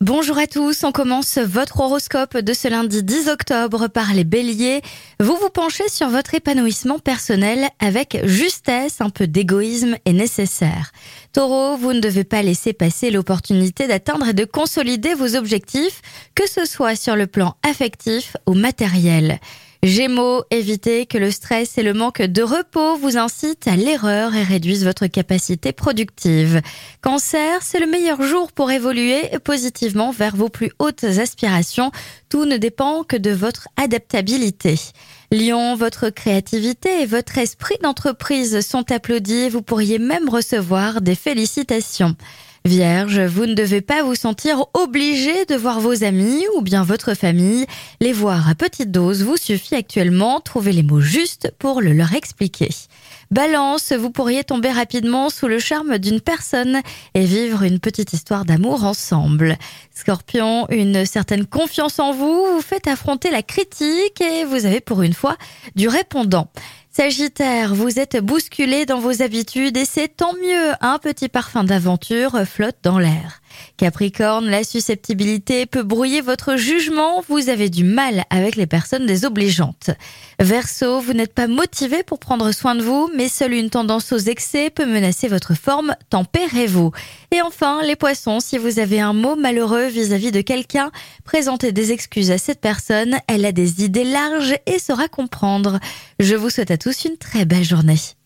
Bonjour à tous, on commence votre horoscope de ce lundi 10 octobre par les béliers. Vous vous penchez sur votre épanouissement personnel avec justesse, un peu d'égoïsme est nécessaire. Taureau, vous ne devez pas laisser passer l'opportunité d'atteindre et de consolider vos objectifs, que ce soit sur le plan affectif ou matériel. Gémeaux, évitez que le stress et le manque de repos vous incitent à l'erreur et réduisent votre capacité productive. Cancer, c'est le meilleur jour pour évoluer positivement vers vos plus hautes aspirations. Tout ne dépend que de votre adaptabilité. Lion, votre créativité et votre esprit d'entreprise sont applaudis. Vous pourriez même recevoir des félicitations. Vierge, vous ne devez pas vous sentir obligé de voir vos amis ou bien votre famille. Les voir à petite dose vous suffit actuellement. Trouvez les mots justes pour le leur expliquer. Balance, vous pourriez tomber rapidement sous le charme d'une personne et vivre une petite histoire d'amour ensemble. Scorpion, une certaine confiance en vous vous fait affronter la critique et vous avez pour une fois du répondant. Sagittaire, vous êtes bousculé dans vos habitudes et c'est tant mieux, un petit parfum d'aventure flotte dans l'air. Capricorne, la susceptibilité peut brouiller votre jugement, vous avez du mal avec les personnes désobligeantes. Verseau, vous n'êtes pas motivé pour prendre soin de vous, mais seule une tendance aux excès peut menacer votre forme, tempérez-vous. Et enfin, les poissons, si vous avez un mot malheureux vis-à-vis de quelqu'un, présentez des excuses à cette personne, elle a des idées larges et saura comprendre. Je vous souhaite à tous une très belle journée.